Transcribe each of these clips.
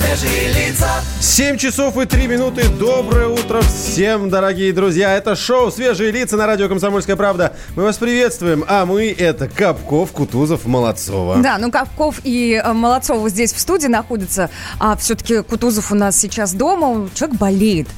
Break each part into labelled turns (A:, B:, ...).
A: свежие лица.
B: 7 часов и 3 минуты. Доброе утро всем, дорогие друзья. Это шоу «Свежие лица» на радио «Комсомольская правда». Мы вас приветствуем, а мы это Капков, Кутузов, Молодцова.
C: Да, ну Капков и э, Молодцова здесь в студии находятся, а все-таки Кутузов у нас сейчас дома, человек болеет.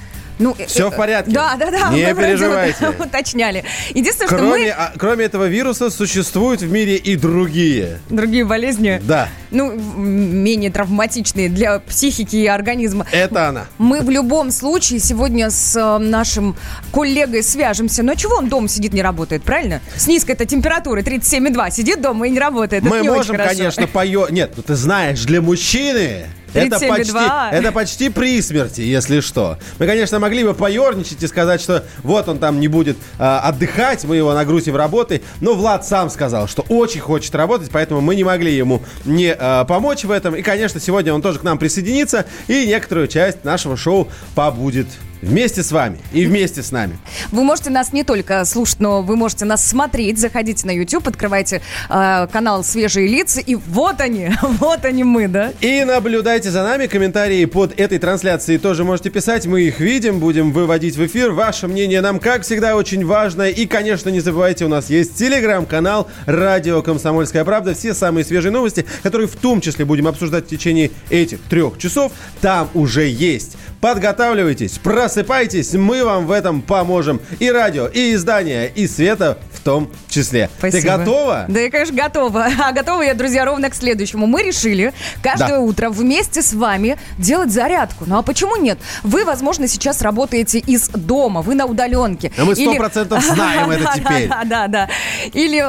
C: Ну,
B: Все
C: э,
B: в порядке.
C: Да, да, да.
B: Не переживайте.
C: вот Уточняли. Единственное, что
B: Кроме,
C: мы...
B: а, кроме этого вируса существуют в мире и другие.
C: Другие болезни,
B: Да,
C: ну, менее травматичные для психики и организма.
B: это она.
C: Мы в любом случае сегодня с э, нашим коллегой свяжемся. Но чего он дома сидит, не работает, правильно? С низкой-то температурой 37,2. Сидит дома и не работает.
B: Мы можем, конечно, пое... Нет, ну ты знаешь, для мужчины... Это
C: 37,2.
B: почти, это почти при смерти, если что. Мы, конечно, могли бы поерничать и сказать, что вот он там не будет а, отдыхать, мы его нагрузим работой. Но Влад сам сказал, что очень хочет работать, поэтому мы не могли ему не а, помочь в этом. И, конечно, сегодня он тоже к нам присоединится и некоторую часть нашего шоу побудет вместе с вами и вместе с нами.
C: Вы можете нас не только слушать, но вы можете нас смотреть. Заходите на YouTube, открывайте э, канал «Свежие лица», и вот они, вот они мы, да?
B: И наблюдайте за нами. Комментарии под этой трансляцией тоже можете писать. Мы их видим, будем выводить в эфир. Ваше мнение нам, как всегда, очень важно. И, конечно, не забывайте, у нас есть телеграм-канал «Радио Комсомольская правда». Все самые свежие новости, которые в том числе будем обсуждать в течение этих трех часов, там уже есть. Подготавливайтесь, просыпайтесь, мы вам в этом поможем. И радио, и издание, и света в том числе. Ты
C: Спасибо.
B: готова?
C: Да, я, конечно, готова. А готова я, друзья, ровно к следующему. Мы решили каждое
B: Да.
C: утро вместе с вами делать зарядку. Ну а почему нет? Вы, возможно, сейчас работаете из дома, вы на удаленке.
B: А мы
C: Или-
B: 100% знаем это
C: Да,
B: теперь.
C: Да, да, да. Или,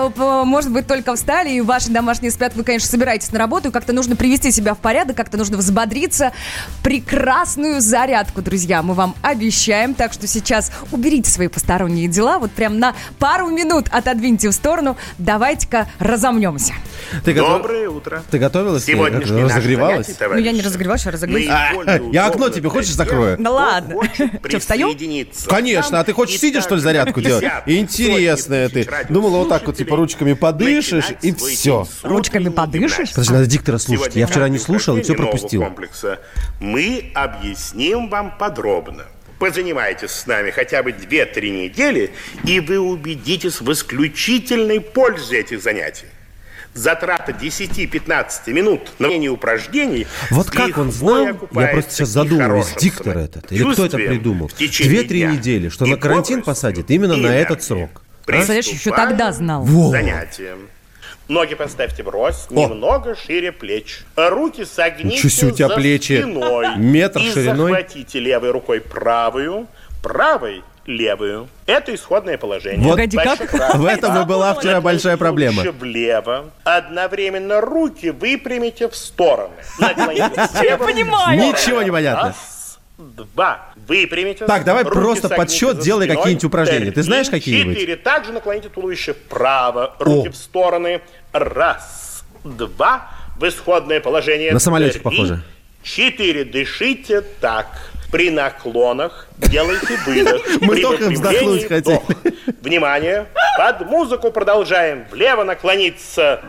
C: может быть, только встали, и ваши домашние спят, вы, конечно, собираетесь на работу, и как-то нужно привести себя в порядок, как-то нужно взбодриться. Прекрасную зарядку, друзья, мы вам обещаем. Так что сейчас уберите свои посторонние дела, вот прям на пару минут отодвиньте в сторону. Давайте-ка разомнемся.
B: Ты готов-
D: Доброе утро.
B: Ты готовилась?
D: Сегодняшний
B: Как,
D: наш
B: разогревалась?
D: занятие,
C: Ну, я не разогревалась, я разогрелась.
B: А, я окно тебе хочешь закрою?
C: Да
D: кто
C: ладно. встаю?
D: присоединиться.
B: Конечно, а ты хочешь сидя, что ли, зарядку делать? Интересная ты. Думала, вот так вот, типа, ручками подышишь, и все.
C: Ручками подышишь?
B: Подожди, надо диктора слушать. Я вчера не слушал и все пропустил.
D: комплекса мы объясним вам подробно. Позанимайтесь с нами хотя бы 2-3 недели, и вы убедитесь в исключительной пользе этих занятий. Затрата 10-15 минут на выполнение упражнений
B: Вот как он знал, я просто сейчас задумываюсь, диктор этот, или кто это придумал?
D: в течение
B: Две-три
D: дня.
B: недели, что на карантин посадят именно на этот срок.
C: Представляешь, еще тогда знал.
B: Во.
D: Занятием. Ноги поставьте брось, немного шире плеч. Руки согните
B: себе у тебя
D: за
B: плечи.
D: спиной.
B: Метр
D: и
B: шириной.
D: захватите левой рукой правую, правой левую. Это исходное положение.
B: Вот
C: Погоди, как?
D: правый.
B: В этом и была вчера большая проблема.
D: Влево. Одновременно руки выпрямите в стороны. Слева.
C: понимаю.
B: Ничего не понятно.
D: Два. Выпрямите.
B: Так, давай просто подсчет, делай какие-нибудь упражнения. Ты
D: Три,
B: знаешь какие-нибудь?
D: Четыре. Также наклоните туловище вправо. Руки
B: О.
D: в стороны. Раз, два. В исходное положение.
B: На самолетик
D: Три,
B: похоже.
D: Четыре. Дышите так. При наклонах делайте выдох.
B: Мы
D: При
B: только вздохнуть хотели.
D: вдох. Внимание. Под музыку продолжаем. Влево наклониться.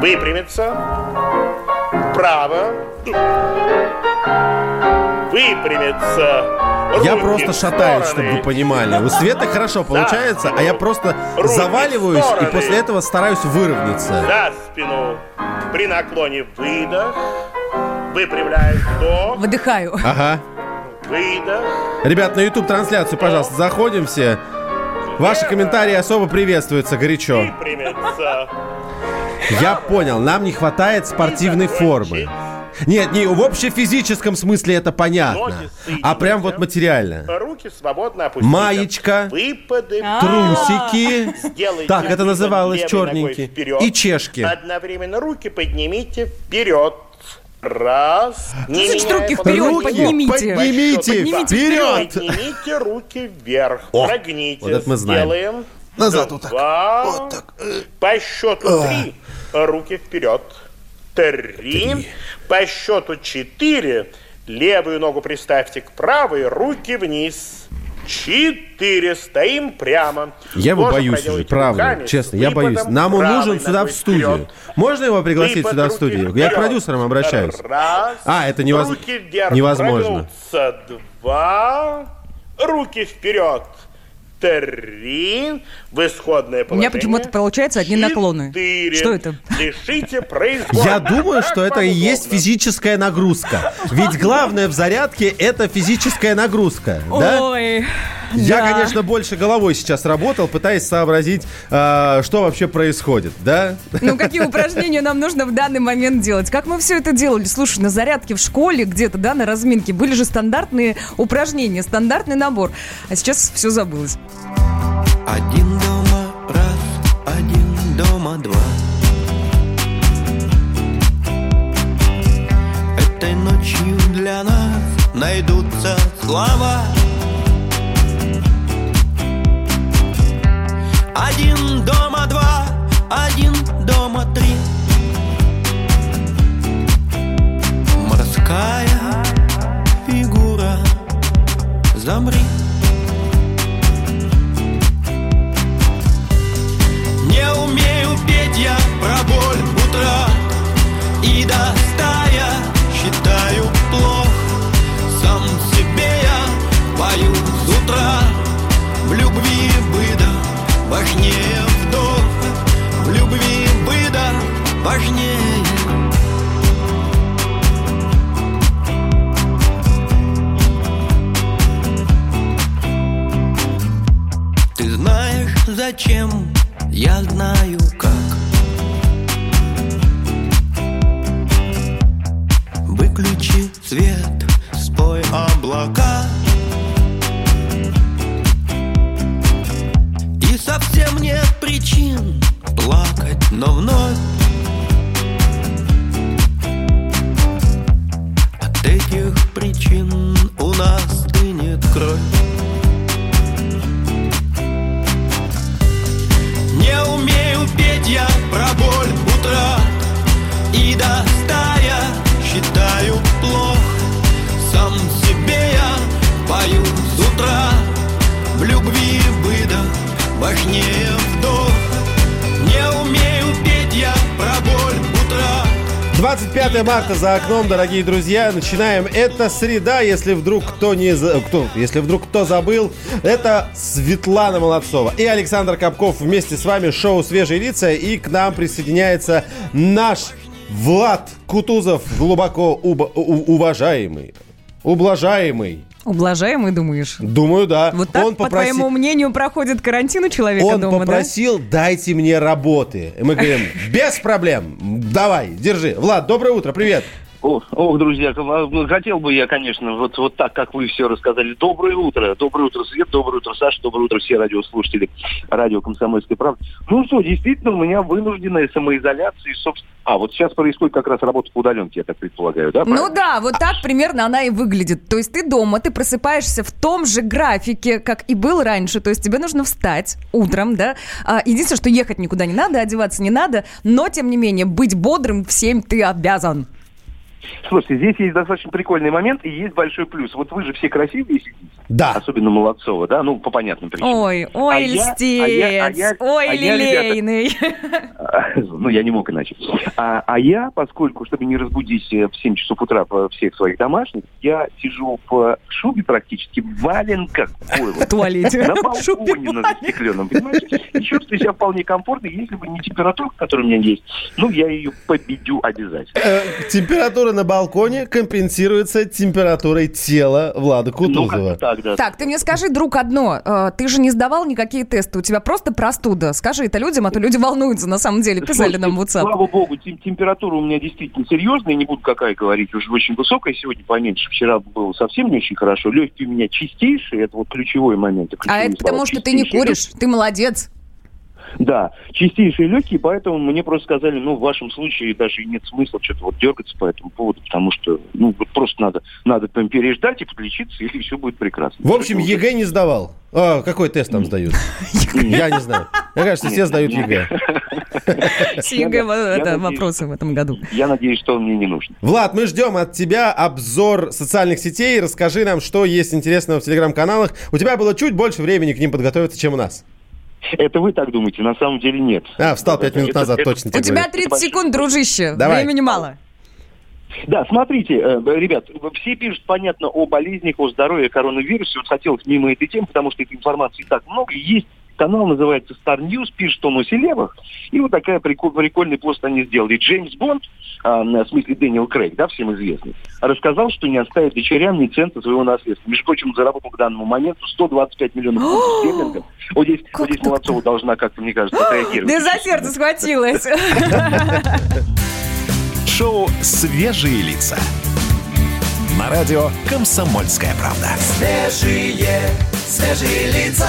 D: Выпрямиться. Вправо. Выпрямиться.
B: Я
D: Руки
B: просто
D: в
B: шатаюсь, чтобы вы понимали. У Светы хорошо получается, а я просто
D: Руки
B: заваливаюсь и после этого стараюсь выровняться.
D: За спину. При наклоне выдох. Выпрямляем вдох.
C: Выдыхаю.
B: Ага.
D: Выдох.
B: Ребят, на YouTube трансляцию, пожалуйста, заходим все. Ваши комментарии особо приветствуются горячо.
D: Выпрямиться.
B: Я понял, нам не хватает спортивной формы. Нет, не в общефизическом смысле это понятно. А прям вот материально.
D: Руки свободно опустите.
B: Маечка.
D: Выпады.
C: А.
B: Трусики. Так, это называлось черненький. И чешки.
D: Одновременно руки поднимите вперед. Раз. Не
C: значит руки вперед?
B: Руки
C: Поднимите.
B: поднимите,
C: Поднимите
B: вперед.
D: Поднимите руки вверх.
B: О,
D: Прогните.
B: вот это мы знаем.
D: Сделаем.
B: Назад вот так. Вот так.
D: По счету три. Руки вперед. Три. По счету четыре. Левую ногу приставьте к правой, руки вниз. Четыре. Стоим прямо.
B: Я его боюсь уже, правда,
D: руками
B: честно, я боюсь. Нам он нужен сюда в студию.
D: вперед.
B: Можно его пригласить сюда в студию? Я к
D: вперед.
B: продюсерам обращаюсь.
D: Раз.
B: А, это невоз- невозможно.
D: Два. Руки вперед. Три. В исходное
C: У
D: положение.
C: меня почему-то получается одни наклоны.
D: Четыре.
C: Что это?
D: Дышите произвольно.
B: Я думаю, что это и есть физическая нагрузка. Ведь главное в зарядке это физическая нагрузка. Да?
C: Ой.
B: Я,
C: да.
B: конечно, больше головой сейчас работал, пытаясь сообразить, э, что вообще происходит, да?
C: Ну, какие упражнения нам нужно в данный момент делать? Как мы все это делали? Слушай, на зарядке в школе где-то, да, на разминке были же стандартные упражнения, стандартный набор. А сейчас все забылось.
A: Один дома раз, один дома два. Этой ночью для нас найдутся слова. Один дома два, один дома три. Морская фигура, замри. Не умею петь я про боль утра И до ста считаю плохо Сам себе я пою с утра В любви важнее вдох В любви быда важнее Ты знаешь, зачем? Я знаю, как. Выключи свет, спой облака совсем нет причин плакать, но вновь. От этих причин у нас стынет кровь важнее вдох Не умею петь я про боль утра
B: 25 марта за окном, дорогие друзья. Начинаем. Это среда, если вдруг кто не за- кто, если вдруг кто забыл, это Светлана Молодцова и Александр Капков вместе с вами шоу Свежие лица и к нам присоединяется наш Влад Кутузов, глубоко уба- у- уважаемый, ублажаемый.
C: Ублажаемый, думаешь?
B: Думаю, да.
C: Вот так,
B: Он
C: по
B: попроси-
C: твоему мнению, проходит карантин у человека
B: Он
C: дома,
B: попросил, дайте мне работы. И мы говорим, без проблем, давай, держи. Влад, доброе утро, привет.
E: Ох, ох, друзья, к- хотел бы я, конечно, вот, вот так, как вы все рассказали. Доброе утро. Доброе утро, Свет. Доброе утро, Саша. Доброе утро, все радиослушатели радио «Комсомольская правда». Ну что, действительно, у меня вынужденная самоизоляция. и, собственно... А, вот сейчас происходит как раз работа по удаленке, я так предполагаю, да?
C: Ну
E: правильно?
C: да, вот так примерно она и выглядит. То есть ты дома, ты просыпаешься в том же графике, как и был раньше. То есть тебе нужно встать утром, да. А, единственное, что ехать никуда не надо, одеваться не надо, но тем не менее быть бодрым в 7 ты обязан.
E: Слушайте, здесь есть достаточно прикольный момент и есть большой плюс. Вот вы же все красивые сидите.
B: Да.
E: Особенно Молодцова, да? Ну, по понятным причинам.
C: Ой, ой,
E: А я-
C: льстец,
E: а я- а я-
C: ой,
E: а я, ребята,
C: лилейный.
E: Ну, я не мог иначе. А, а я, поскольку, чтобы не разбудить э, в 7 часов утра всех своих домашних, я сижу в шубе практически, в валенках. Ой,
C: В туалете.
E: на балконе на застекленном, понимаете? И чувствую себя вполне комфортно, если бы не температура, которая у меня есть. Ну, я ее победю обязательно.
B: Э, температура на балконе компенсируется температурой тела Влада
E: Ну,
B: Кутузова.
E: как так, да.
C: Так, ты мне скажи, друг, одно. Э, Ты же не сдавал никакие тесты. У тебя просто простуда. Скажи это людям, а то люди волнуются на самом деле. Писали
E: Слушайте,
C: нам в WhatsApp.
E: Слава богу, тем- температура у меня действительно серьезная, не буду какая говорить, уже очень высокая, сегодня поменьше, вчера было совсем не очень хорошо. Легкие у меня чистейшие, это вот ключевой момент.
C: А это потому, что ты не куришь. Ты молодец.
E: Да, чистейшие легкие, поэтому мне просто сказали, ну, в вашем случае даже нет смысла что-то вот дергаться по этому поводу, потому что, ну, вот просто надо, надо там переждать и подлечиться, и все будет прекрасно.
B: В общем, ЕГЭ не сдавал. А, какой тест там сдают? Я не знаю. Мне кажется, все сдают ЕГЭ.
C: С ЕГЭ вопросы в этом году.
E: Я надеюсь, что он мне не нужен.
B: Влад, мы ждем от тебя обзор социальных сетей. Расскажи нам, что есть интересного в телеграм-каналах. У тебя было чуть больше времени к ним подготовиться, чем у нас.
E: Это вы так думаете, на самом деле нет.
B: А, встал пять минут
E: Это-
B: назад,
E: это-
B: точно
C: У
B: тебе
C: тебя
B: говорю.
C: 30 секунд, дружище.
B: Давай.
C: Времени мало.
E: Да, смотрите, э, ребят, все пишут, понятно, о болезнях, о здоровье коронавирусе. Вот хотелось мимо этой темы, потому что этой информации так много. Есть канал, называется Star News, пишет он о селебах. И вот такая прикол- прикольный пост они сделали. Джеймс Бонд, а, в смысле Дэниел Крейг, да, всем известный, рассказал, что не оставит дочерям ни цента своего наследства. Между прочим, заработал к данному моменту 125 миллионов фунтов стерлингов. Вот здесь,
C: Как
E: вот здесь? Молодцова должна как-то, мне кажется, отреагировать.
C: Да за сердце схватилась.
F: Шоу «Свежие лица». На радио «Комсомольская правда».
A: Свежие, свежие лица.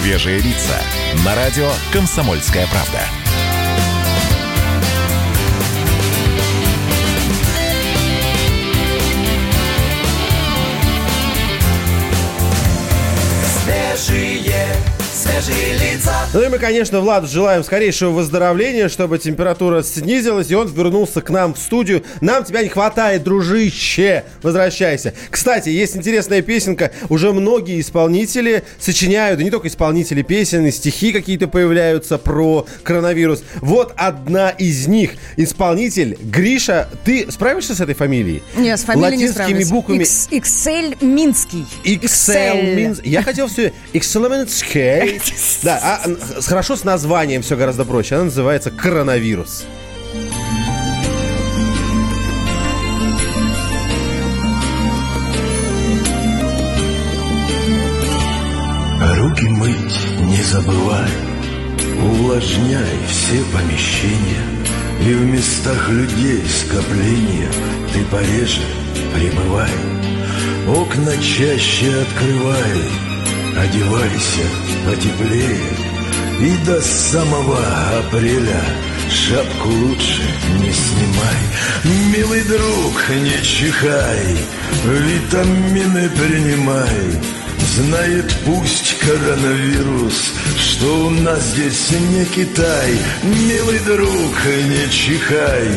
F: «Свежие лица» на радио «Комсомольская правда».
B: Ну и мы, конечно, Владу желаем скорейшего выздоровления, чтобы температура снизилась, и он вернулся к нам в студию. Нам тебя не хватает, дружище! Возвращайся. Кстати, есть интересная песенка. Уже многие исполнители сочиняют, и не только исполнители песен, и стихи какие-то появляются про коронавирус. Вот одна из них. Исполнитель Гриша. Ты справишься с этой фамилией?
C: Не, с фамилией не
B: Латинскими
C: справлюсь.
B: буквами.
C: Икс- Иксель Минский.
B: Excel means... Я хотел все... Excellency. Да, а, хорошо с названием все гораздо проще. Она называется коронавирус.
G: Руки мыть не забывай, увлажняй все помещения, И в местах людей скопления ты пореже пребывай. Окна чаще открывай, одевайся потеплее, И до самого апреля шапку лучше не снимай. Милый друг, не чихай, витамины принимай. Знает пусть коронавирус, что у нас здесь не Китай. Милый друг, не чихай,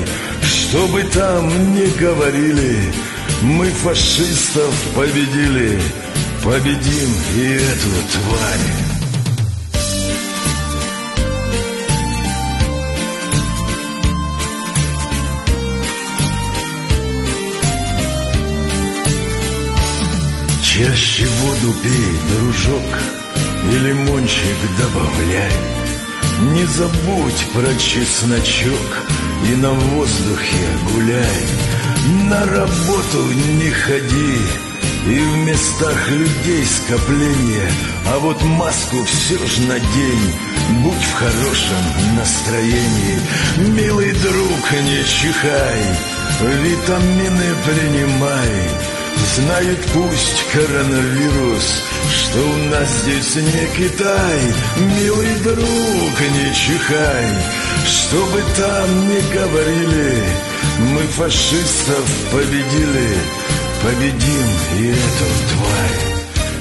G: что бы там ни говорили, мы фашистов победили, победим и эту тварь. Чаще воду пей, дружок, и лимончик добавляй. Не забудь про чесночок и на воздухе гуляй. На работу не ходи, и в местах людей скопление, а вот маску все ж надень, будь в хорошем настроении. Милый друг, не чихай, витамины принимай. Знает пусть коронавирус, что у нас здесь не Китай. Милый друг, не чихай, что бы там ни говорили, мы фашистов победили, победим и эту тварь.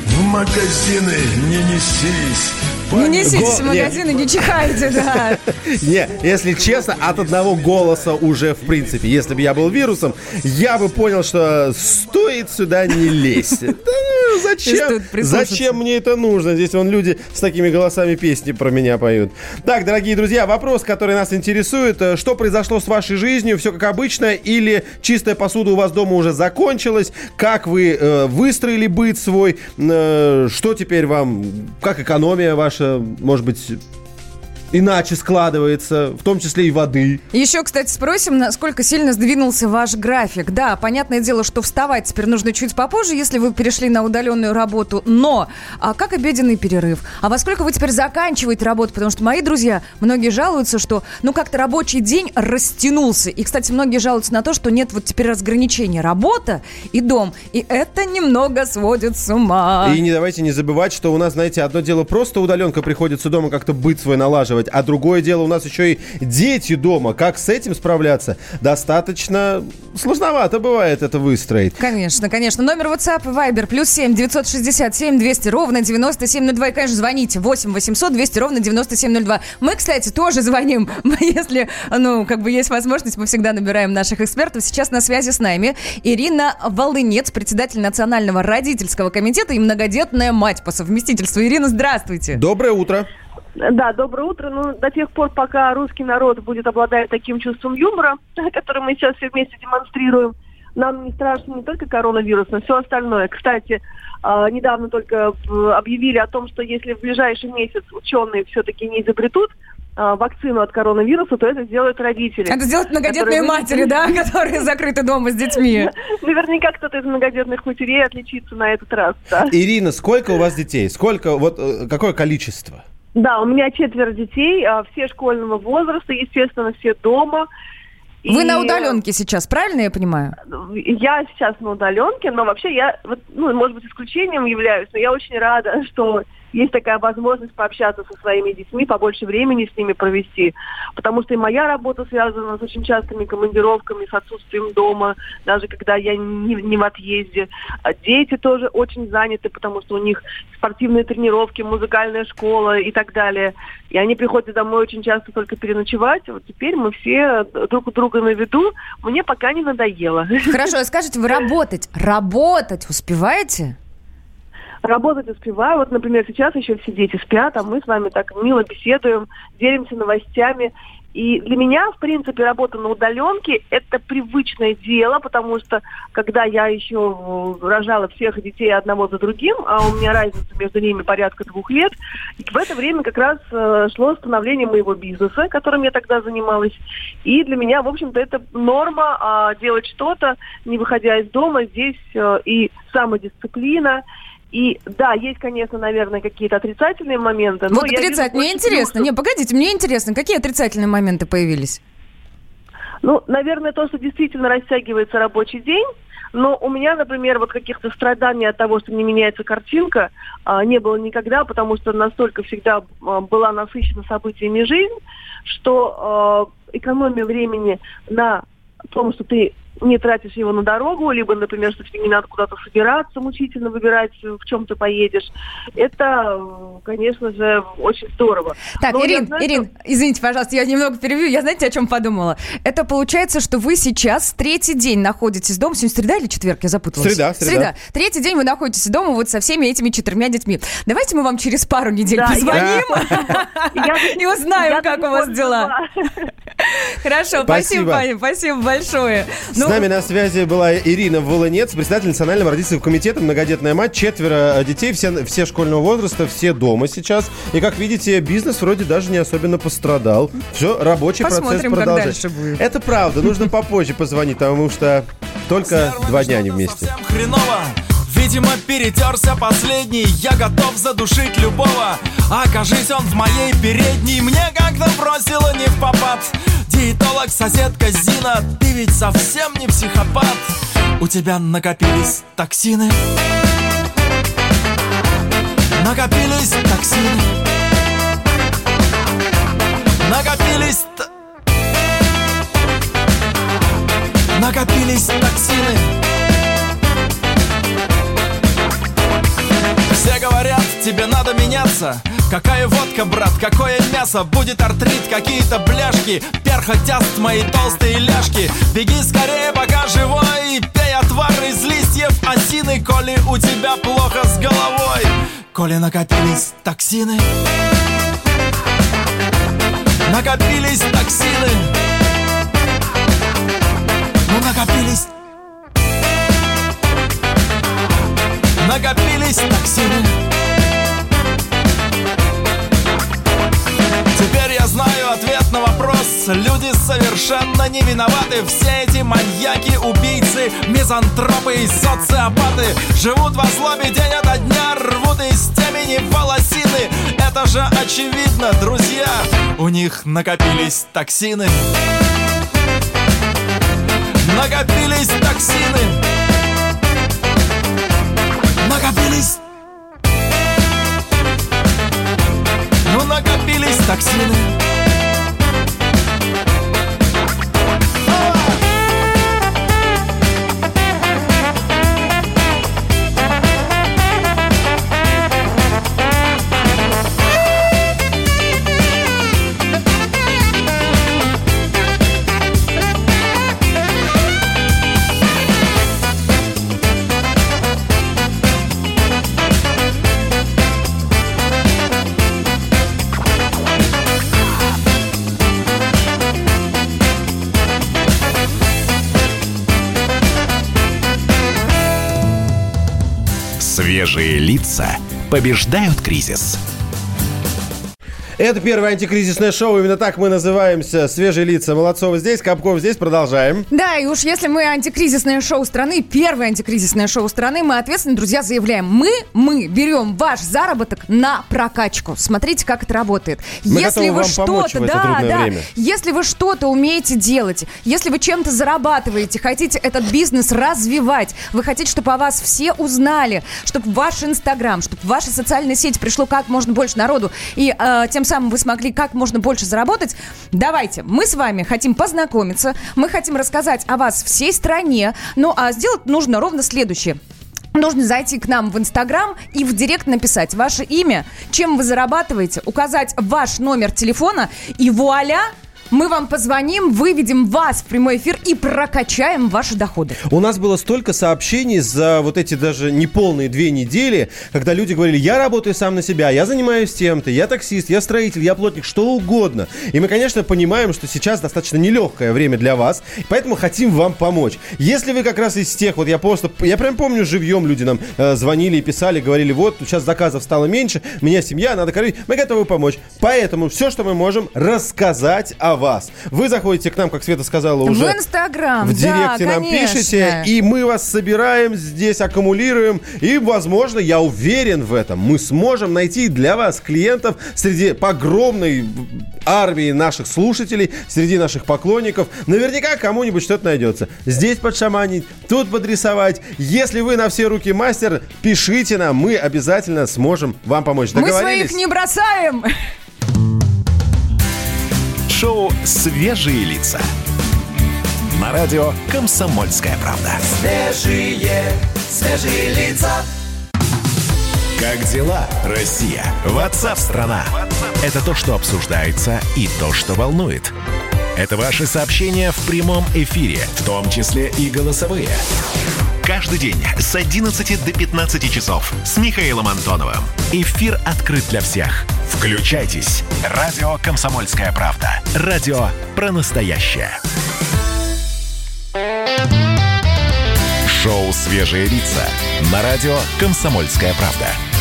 G: В магазины не несись,
C: Не неситесь
B: Го-
C: в магазины, не чихайте, да.
B: Не, если честно, от одного голоса уже в принципе. Если бы я был вирусом, я бы понял, что стоит сюда не лезть. Да зачем? Зачем мне это нужно? Здесь вон люди с такими голосами песни про меня поют. Так, дорогие друзья, вопрос, который нас интересует. Э, Что произошло с вашей жизнью? Все как обычно? Или чистая посуда у вас дома уже закончилась? Как вы э, выстроили быт свой? Э, что теперь вам? Как экономия ваша? Может быть, иначе складывается, в том числе и воды.
C: Еще, кстати, спросим, насколько сильно сдвинулся ваш график. Да, понятное дело, что вставать теперь нужно чуть попозже, если вы перешли на удаленную работу. Но, а как обеденный перерыв? А во сколько вы теперь заканчиваете работу? Потому что мои друзья, многие жалуются, что, ну, как-то рабочий день растянулся. И, кстати, многие жалуются на то, что нет вот теперь разграничения работа и дом. И это немного сводит с ума.
B: И не давайте не забывать, что у нас, знаете, одно дело просто удаленка приходится дома как-то быт свой налаживать, а другое дело у нас еще и дети дома. Как с этим справляться? Достаточно сложновато бывает это выстроить.
C: Конечно, конечно. Номер WhatsApp Viber плюс 7 967 200 ровно 9702. И, конечно, звоните 8 800 200 ровно 9702. Мы, кстати, тоже звоним. Если, ну, как бы есть возможность, мы всегда набираем наших экспертов. Сейчас на связи с нами Ирина Волынец, председатель Национального родительского комитета и многодетная мать по совместительству. Ирина, здравствуйте.
B: Доброе утро.
H: Да, доброе утро. Ну, до тех пор, пока русский народ будет обладать таким чувством юмора, который мы сейчас все вместе демонстрируем, нам не страшно не только коронавирус, но все остальное. Кстати, а, недавно только э, объявили о том, что если в ближайший месяц ученые все-таки не изобретут а, вакцину от коронавируса, то это сделают родители.
C: Это сделают многодетные
H: которые
C: матери, да, которые закрыты дома с детьми.
H: Наверняка кто-то из многодетных матерей отличится на этот раз, да.
B: Ирина, сколько у вас детей? Сколько, вот э, какое количество?
H: Да, у меня четверо детей, а, все школьного возраста, естественно, все дома.
C: Вы
H: И
C: на удаленке сейчас, правильно я понимаю?
H: Я сейчас на удаленке, но вообще я, вот, ну, может быть, исключением являюсь, но я очень рада, что есть такая возможность пообщаться со своими детьми, побольше времени с ними провести. Потому что и моя работа связана с очень частыми командировками, с отсутствием дома, даже когда я не, не в отъезде. А дети тоже очень заняты, потому что у них спортивные тренировки, музыкальная школа и так далее. И они приходят домой очень часто только переночевать. Вот теперь мы все друг у друга на виду. Мне пока не надоело.
C: Хорошо, а скажите, вы работать, работать успеваете?
H: Работать успеваю. Вот, например, сейчас еще все дети спят, а мы с вами так мило беседуем, делимся новостями. И для меня, в принципе, работа на удаленке – это привычное дело, потому что, когда я еще рожала всех детей одного за другим, а у меня разница между ними порядка двух лет, в это время как раз э, шло становление моего бизнеса, которым я тогда занималась. И для меня, в общем-то, это норма а, делать что-то, не выходя из дома. Здесь э, и самодисциплина, и да, есть, конечно, наверное, какие-то отрицательные моменты.
C: Вот отрицательно. Мне интересно.
H: плюсов.
C: Не, погодите, мне интересно, какие отрицательные моменты появились?
H: Ну, наверное, то, что действительно растягивается рабочий день, но у меня, например, вот каких-то страданий от того, что не меняется картинка, а, не было никогда, потому что настолько всегда а, была насыщена событиями жизнь, что а, экономия времени на том, что ты не тратишь его на дорогу, либо, например, что тебе не надо куда-то собираться, мучительно выбирать, в чем ты поедешь. Это, э, конечно же, очень здорово.
C: Так,
H: Но
C: Ирин,
H: знаю,
C: Ирин, извините, пожалуйста, я немного перебью. Я знаете, о чем подумала? Это получается, что вы сейчас третий день находитесь дома. Сегодня среда или четверг? Я запуталась.
B: Среда, среда.
C: Третий день вы находитесь дома вот со всеми этими четырьмя детьми. Давайте мы вам через пару недель
H: Да,
C: позвоним
H: Я-
C: и узнаем, как у вас дела. Хорошо, спасибо,
B: Спасибо.
C: Паня, спасибо большое.
B: С нами на связи была Ирина Волынец, председатель Национального родительского комитета, многодетная мать, четверо э, детей, все, все школьного возраста, все дома сейчас. И, как видите, бизнес вроде даже не особенно пострадал. Все, рабочий процесс
C: Посмотрим, как
B: продолжается.
C: дальше будет.
B: Это правда, нужно попозже позвонить, потому что только два дня они вместе.
A: Совсем хреново Видимо, перетерся последний. Я готов задушить любого. Окажись он в моей передней. Мне как-то бросило не в попад. Диетолог, соседка Зина Ты ведь совсем не психопат. У тебя накопились токсины. Накопились токсины. Накопились Накопились токсины тебе надо меняться? Какая водка, брат, какое мясо? Будет артрит, какие-то бляшки. Перхоть аст мои толстые ляжки. Беги скорее, пока живой. Пей отвар из листьев осины Коли у тебя плохо с головой. Коли накопились токсины. Накопились токсины. Ну накопились. Накопились токсины Теперь я
I: нас люди совершенно не виноваты. Все эти маньяки, убийцы, мизантропы и социопаты Живут во злобе день ото дня, рвут из темени волосины. Это же очевидно, друзья, у них накопились токсины. Накопились токсины. Накопились накопились
F: лица побеждают кризис.
B: Это первое антикризисное шоу. Именно так мы называемся. Свежие лица. Молодцова здесь, Капков здесь. Продолжаем.
C: Да, и уж если мы антикризисное шоу страны, первое антикризисное шоу страны, мы ответственно, друзья, заявляем. Мы, мы берем ваш заработок на прокачку. Смотрите, как это работает.
B: Мы
C: если вы что-то, да, да,
B: время.
C: если вы что-то умеете делать, если вы чем-то зарабатываете, хотите этот бизнес развивать, вы хотите, чтобы о вас все узнали, чтобы ваш Инстаграм, чтобы в ваши социальные сети пришло как можно больше народу, и э, тем самым вы смогли как можно больше заработать, давайте, мы с вами хотим познакомиться, мы хотим рассказать о вас всей стране, ну а сделать нужно ровно следующее. Нужно зайти к нам в Инстаграм и в Директ написать ваше имя, чем вы зарабатываете, указать ваш номер телефона и вуаля, мы вам позвоним, выведем вас в прямой эфир и прокачаем ваши доходы.
B: У нас было столько сообщений за вот эти даже неполные две недели, когда люди говорили, я работаю сам на себя, я занимаюсь тем-то, я таксист, я строитель, я плотник, что угодно. И мы, конечно, понимаем, что сейчас достаточно нелегкое время для вас, поэтому хотим вам помочь. Если вы как раз из тех, вот я просто, я прям помню живьем люди нам э, звонили и писали, говорили, вот сейчас заказов стало меньше, меня семья, надо кормить, мы готовы помочь. Поэтому все, что мы можем, рассказать о вас. Вы заходите к нам, как Света сказала, уже...
C: В Инстаграм,
B: В
C: да,
B: директе нам
C: конечно.
B: пишите, и мы вас собираем здесь, аккумулируем, и, возможно, я уверен в этом, мы сможем найти для вас клиентов среди огромной армии наших слушателей, среди наших поклонников. Наверняка кому-нибудь что-то найдется. Здесь подшаманить, тут подрисовать. Если вы на все руки мастер, пишите нам, мы обязательно сможем вам помочь.
C: Мы своих не бросаем.
F: Шоу «Свежие лица». На радио «Комсомольская правда».
A: Свежие, свежие лица.
F: Как дела, Россия? Ватсап-страна! Это то, что обсуждается и то, что волнует. Это ваши сообщения в прямом эфире, в том числе и голосовые. Каждый день с 11 до 15 часов с Михаилом Антоновым. Эфир открыт для всех. Включайтесь. Радио «Комсомольская правда». Радио про настоящее. Шоу «Свежие лица» на радио «Комсомольская правда».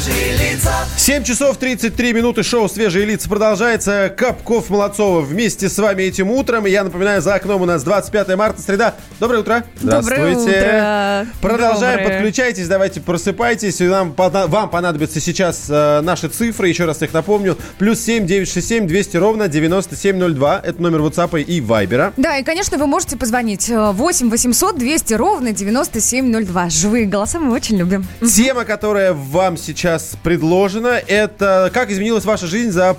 A: Свежие лица.
B: 7 часов 33 минуты шоу «Свежие лица» продолжается. Капков, Молодцова вместе с вами этим утром. Я напоминаю, за окном у нас 25 марта, среда. Доброе утро.
C: Доброе утро.
B: Продолжаем,
C: Доброе.
B: подключайтесь, давайте просыпайтесь. И Нам, вам понадобятся сейчас э, наши цифры, еще раз их напомню. Плюс 7 967 200 ровно 9702. Это номер WhatsApp и Вайбера.
C: Да, и, конечно, вы можете позвонить э, 8 800 200 ровно 9702. Живые голоса мы очень любим.
B: Тема, которая вам сейчас предложена, это как изменилась ваша жизнь за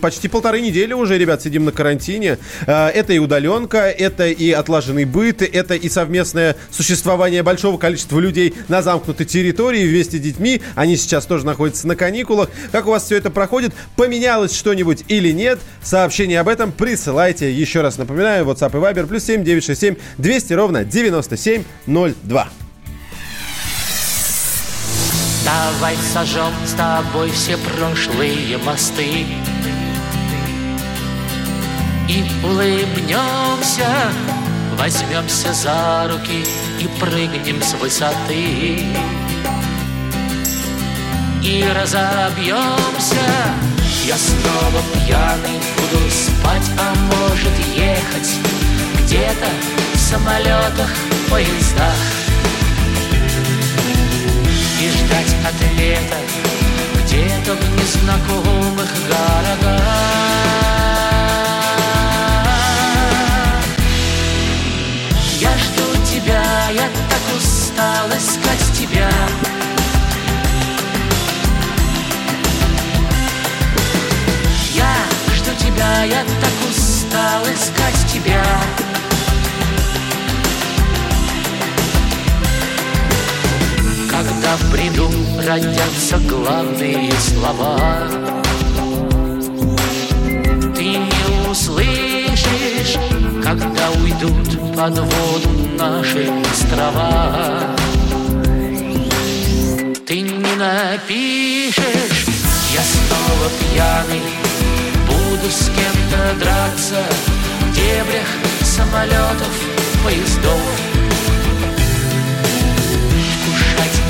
B: почти полторы недели уже, ребят, сидим на карантине. Э, Это и удаленка, это и отлаженный быт, это и совместное существование большого количества людей на замкнутой территории вместе с детьми. Они сейчас тоже находятся на каникулах. Как у вас все это проходит? Поменялось что-нибудь или нет? Сообщение об этом присылайте. Еще раз напоминаю, WhatsApp и Viber плюс 7 967 200 ровно 9702.
J: Давай сожжем с тобой все прошлые мосты. И улыбнемся Возьмемся за руки и прыгнем с высоты. И разобьемся. Я снова пьяный буду спать, а может ехать Где-то в самолетах, поездах И ждать ответа где-то в незнакомых городах. Я жду тебя, я так устал искать тебя. Я жду тебя, я так устал искать тебя Когда в бреду родятся главные слова. Ты не услышишь, когда уйдут под воду наши острова. Ты не напишешь, я снова пьяный Буду с кем-то драться в дебрях самолетов, поездов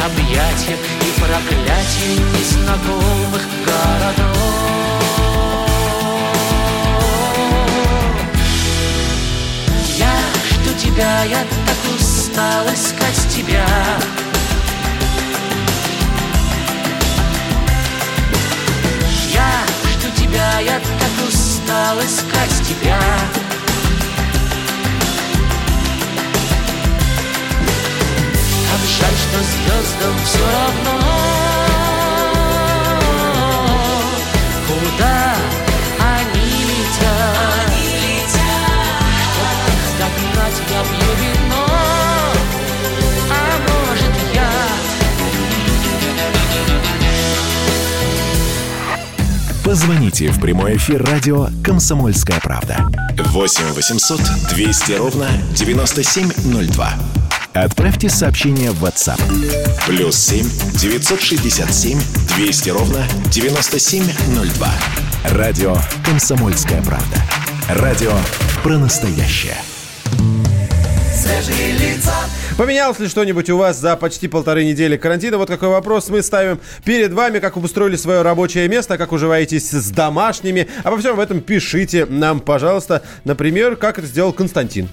J: Вкушать объятия и проклятия незнакомых городов. Я жду тебя, я так устал искать тебя. Я жду тебя, я так устал искать тебя звездам все равно Куда они летят Чтоб их догнать, я пью вино А может я
F: Позвоните в прямой эфир радио «Комсомольская правда». 8 800 200 ровно 9702. Отправьте сообщение в WhatsApp. Плюс 7 967 200 ровно 9702. Радио «Комсомольская правда». Радио про настоящее.
A: Свежие лица
B: Поменялось ли что-нибудь у вас за почти полторы недели карантина? Вот какой вопрос мы ставим перед вами, как обустроили свое рабочее место, как уживаетесь с домашними. Обо всем этом пишите нам, пожалуйста. Например, как это сделал Константин.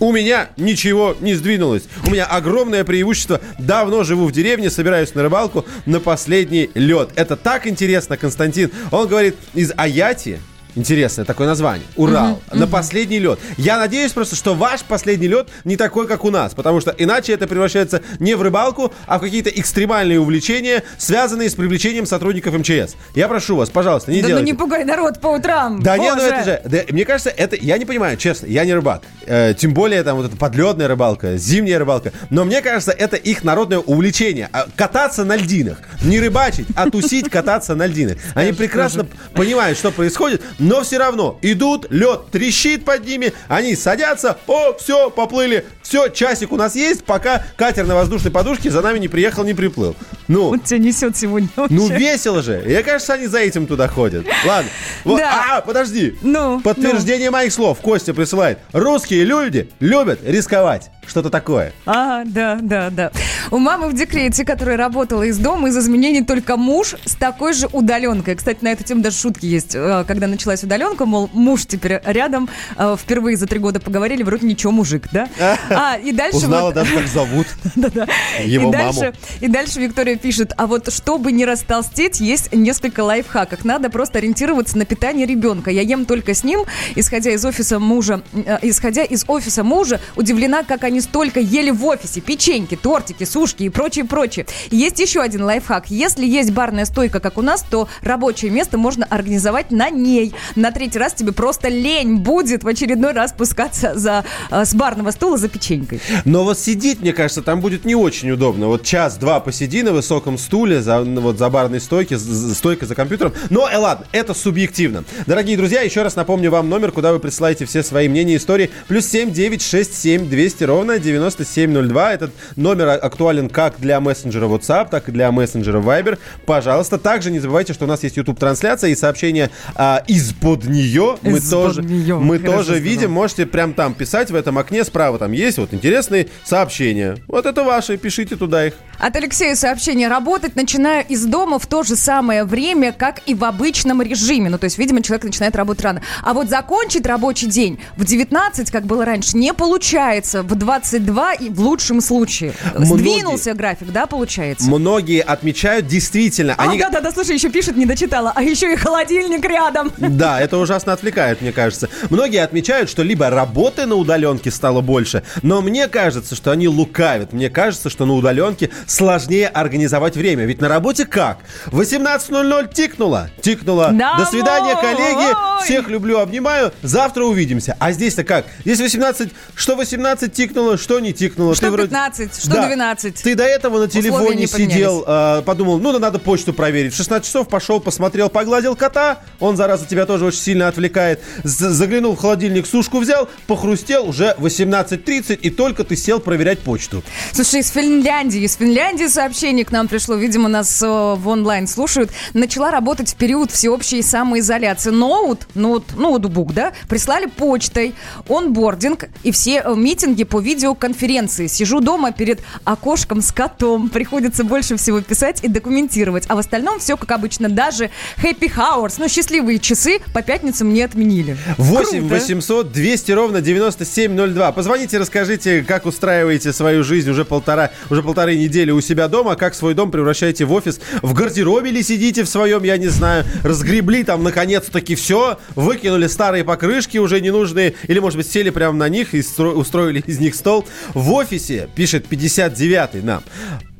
B: У меня ничего не сдвинулось. У меня огромное преимущество. Давно живу в деревне, собираюсь на рыбалку на последний лед. Это так интересно, Константин. Он говорит, из Аяти, Интересное такое название. Урал.
C: Мгм,
B: на
C: мгм.
B: последний лед. Я надеюсь просто, что ваш последний лед не такой, как у нас. Потому что иначе это превращается не в рыбалку, а в какие-то экстремальные увлечения, связанные с привлечением сотрудников МЧС. Я прошу вас, пожалуйста, не
C: да ну
B: делайте.
C: не пугай народ по утрам.
B: Да нет, ну
C: Боже.
B: это же... да, мне кажется, это... Я не понимаю, честно, я не рыбак. Э, тем более там вот эта подледная рыбалка, зимняя рыбалка. Но мне кажется, это их народное увлечение. А, Кататься на льдинах. Не рыбачить, а тусить, кататься на льдинах. Они прекрасно понимают, что происходит, но все равно идут, лед трещит под ними, они садятся, о, все, поплыли. Все, часик у нас есть, пока катер на воздушной подушке за нами не приехал, не приплыл. Ну,
C: Вот тебя несет сегодня
B: ну
C: вообще.
B: весело же. Мне кажется, они за этим туда ходят. Ладно. Вот,
C: Да.
B: А, подожди.
C: Ну,
B: Подтверждение моих слов. Костя присылает. Русские люди любят рисковать. Что-то такое.
C: Ага, да, да, да. У мамы в декрете, которая работала из дома, из изменений только муж с такой же удаленкой. Кстати, на эту тему даже шутки есть. Э, Когда началась удаленка, мол, муж теперь рядом, э, впервые за три года поговорили, вроде ничего, мужик, да? А, и дальше
B: Узнала
C: вот-
B: даже, как зовут
C: Да-да.
B: его
C: и
B: маму.
C: дальше, и дальше Виктория пишет, а вот чтобы не растолстеть, есть несколько лайфхаков. Надо просто ориентироваться на питание ребенка. Я ем только с ним, исходя из офиса мужа, э, исходя из офиса мужа, удивлена, как они столько ели в офисе. Печеньки, тортики, сушки и прочее, прочее. Есть еще один лайфхак. Если есть барная стойка, как у нас, то рабочее место можно организовать на ней. На третий раз тебе просто лень будет в очередной раз спускаться за, э, с барного стула за печенькой.
B: Но вот сидеть, мне кажется, там будет не очень удобно. Вот час-два посиди на высоком стуле, за, ну, вот за барной з- стойкой за компьютером. Но, э, ладно, это субъективно. Дорогие друзья, еще раз напомню вам номер, куда вы присылаете все свои мнения и истории. Плюс 7 9 6 7 200 ровно 9702. Этот номер а- актуален как для мессенджера WhatsApp, так и для мессенджера Viber. Пожалуйста, также не забывайте, что у нас есть YouTube-трансляция и сообщения а, из из-под нее мы тоже,
C: нее,
B: мы
C: хорошо
B: тоже
C: сказал.
B: видим. Можете прям там писать в этом окне справа. Там есть вот интересные сообщения. Вот это ваши, пишите туда их.
C: От Алексея сообщение. Работать начинаю из дома в то же самое время, как и в обычном режиме. Ну, то есть, видимо, человек начинает работать рано. А вот закончить рабочий день в 19, как было раньше, не получается. В 22 и в лучшем случае.
B: Многие-
C: Сдвинулся график, да, получается?
B: Многие отмечают действительно.
C: А,
B: они...
C: да-да-да, слушай, еще пишет, не дочитала. А еще и холодильник рядом.
B: Да, это ужасно отвлекает, мне кажется. Многие отмечают, что либо работы на удаленке стало больше, но мне кажется, что они лукавят. Мне кажется, что на удаленке сложнее организовать время. Ведь на работе как? 18.00 тикнуло. Тикнуло. До свидания, коллеги. Всех люблю, обнимаю. Завтра увидимся. А здесь-то как? Здесь 18... Что 18 тикнуло, что не тикнуло.
C: Что
B: Ты вроде-
C: 15, что
B: Да.
C: 12.
B: Ты до этого на телефоне
C: не
B: сидел, э, подумал, ну, да надо почту проверить. В 16 часов пошел, посмотрел, погладил кота. Он, зараза, тебя тоже очень сильно отвлекает. Заглянул в холодильник, сушку взял, похрустел, уже 18.30, и только ты сел проверять почту.
C: Слушай, из Финляндии, из Финляндии сообщение к нам пришло, видимо, нас э, в онлайн слушают. Начала работать в период всеобщей самоизоляции. Ноут, ноут, ноутбук, да, прислали почтой, онбординг и все э, митинги по видеоконференции. Сижу дома перед окошком с котом. Приходится больше всего писать и документировать. А в остальном все как обычно. Даже happy hours, ну, счастливые часы по пятницам не отменили.
B: 8
C: Круто.
B: 800 200 ровно 9702. Позвоните, расскажите, как устраиваете свою жизнь уже полтора, уже полторы недели у себя дома, как свой дом превращаете в офис. В гардеробе ли сидите в своем, я не знаю. Разгребли там наконец-таки все, выкинули старые покрышки уже ненужные, или, может быть, сели прямо на них и стро- устроили из них стол. В офисе, пишет 59-й нам,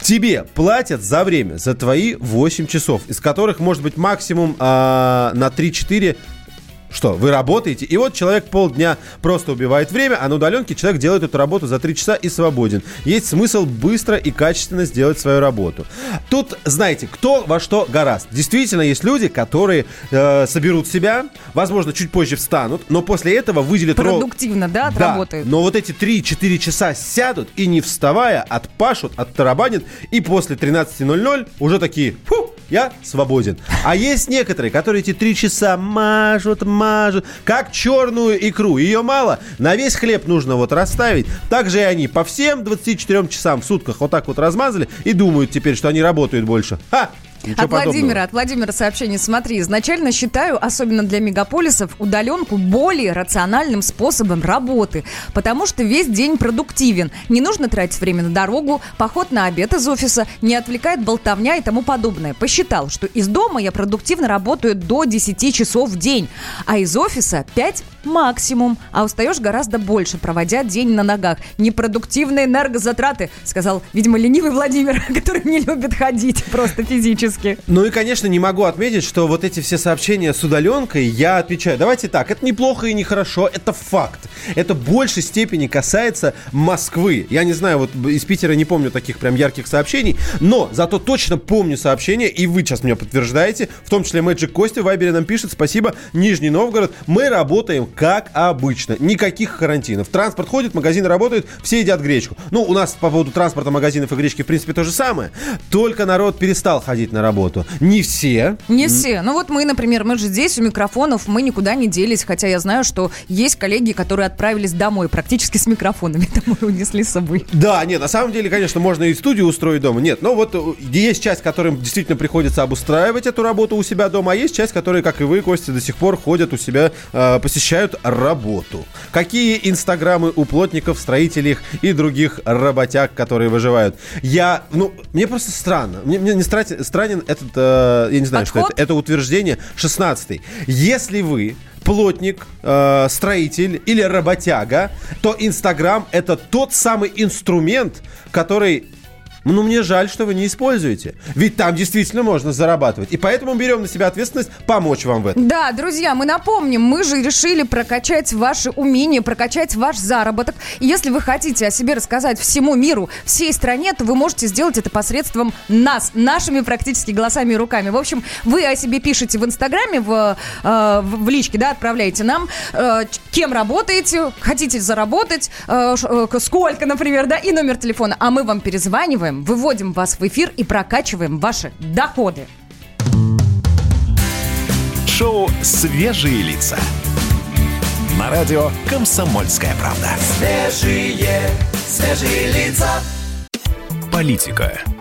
B: Тебе платят за время, за твои 8 часов, из которых может быть максимум а, на 3-4 что, вы работаете, и вот человек полдня просто убивает время, а на удаленке человек делает эту работу за 3 часа и свободен. Есть смысл быстро и качественно сделать свою работу. Тут, знаете, кто во что гораст. Действительно, есть люди, которые э, соберут себя, возможно, чуть позже встанут, но после этого выделят...
C: Продуктивно, да,
B: да,
C: отработают.
B: но вот эти 3-4 часа сядут и не вставая отпашут, оттарабанят, и после 13.00 уже такие, фу, я свободен. А есть некоторые, которые эти 3 часа мажут, мажут, как черную икру. Ее мало, на весь хлеб нужно вот расставить. Так же и они по всем 24 часам в сутках вот так вот размазали и думают теперь, что они работают больше. Ха! Ничего
C: От Владимира,
B: подобного.
C: от Владимира сообщение. Смотри, изначально считаю, особенно для мегаполисов, удаленку более рациональным способом работы, потому что весь день продуктивен. Не нужно тратить время на дорогу, поход на обед из офиса, не отвлекает болтовня и тому подобное. Посчитал, что из дома я продуктивно работаю до 10 часов в день, а из офиса 5 максимум, а устаешь гораздо больше, проводя день на ногах. Непродуктивные энергозатраты, сказал, видимо, ленивый Владимир, который не любит ходить просто физически.
B: Ну и, конечно, не могу отметить, что вот эти все сообщения с удаленкой я отвечаю. Давайте так, это неплохо и нехорошо, это факт. Это в большей степени касается Москвы. Я не знаю, вот из Питера не помню таких прям ярких сообщений, но зато точно помню сообщения, и вы сейчас меня подтверждаете, в том числе Мэджик Костя в Вайбере нам пишет, спасибо, Нижний Новгород, мы работаем как обычно, никаких карантинов. Транспорт ходит, магазины работают, все едят гречку. Ну, у нас по поводу транспорта, магазинов и гречки, в принципе, то же самое. Только народ перестал ходить на работу. Не все.
C: Не все. Ну вот мы, например, мы же здесь у микрофонов, мы никуда не делись, хотя я знаю, что есть коллеги, которые отправились домой практически с микрофонами домой унесли с собой.
B: Да, нет, на самом деле, конечно, можно и студию устроить дома. Нет, но вот э, есть часть, которым действительно приходится обустраивать эту работу у себя дома, а есть часть, которые, как и вы, Костя, до сих пор ходят у себя, э, посещают работу. Какие инстаграмы у плотников, строителей и других работяг, которые выживают? Я, ну, мне просто странно. Мне, мне не страти- странен этот, э, я не знаю, что
C: Подход?
B: это, это утверждение 16 Если вы плотник, э, строитель или работяга, то Инстаграм это тот самый инструмент, который ну, мне жаль, что вы не используете. Ведь там действительно можно зарабатывать. И поэтому берем на себя ответственность помочь вам в этом.
C: Да, друзья, мы напомним, мы же решили прокачать ваши умения, прокачать ваш заработок. И если вы хотите о себе рассказать всему миру, всей стране, то вы можете сделать это посредством нас, нашими практически голосами и руками. В общем, вы о себе пишете в Инстаграме, в, э, в, в личке, да, отправляете нам, э, кем работаете, хотите заработать, э, сколько, например, да, и номер телефона. А мы вам перезваниваем, выводим вас в эфир и прокачиваем ваши доходы.
K: Шоу «Свежие лица». На радио «Комсомольская правда».
L: Свежие, свежие лица.
K: Политика.